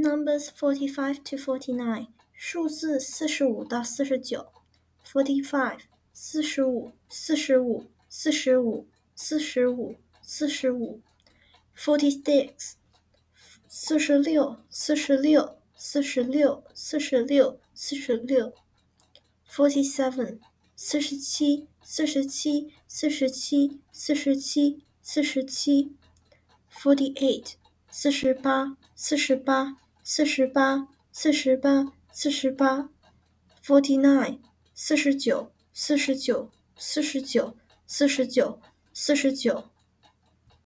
Numbers forty-five to forty-nine，数字四十五到四十九。Forty-five，四十五，四十五，四十五，四十五，四十五。Forty-six，四十六，四十六，四十六，四十六，四十六。Forty-seven，四十七，四十七，四十七，四十七，四十七。Forty-eight，四十八，四十八。四十八，四十八，四十八，forty-nine，四十九，四十九，四十九，四十九，四十九。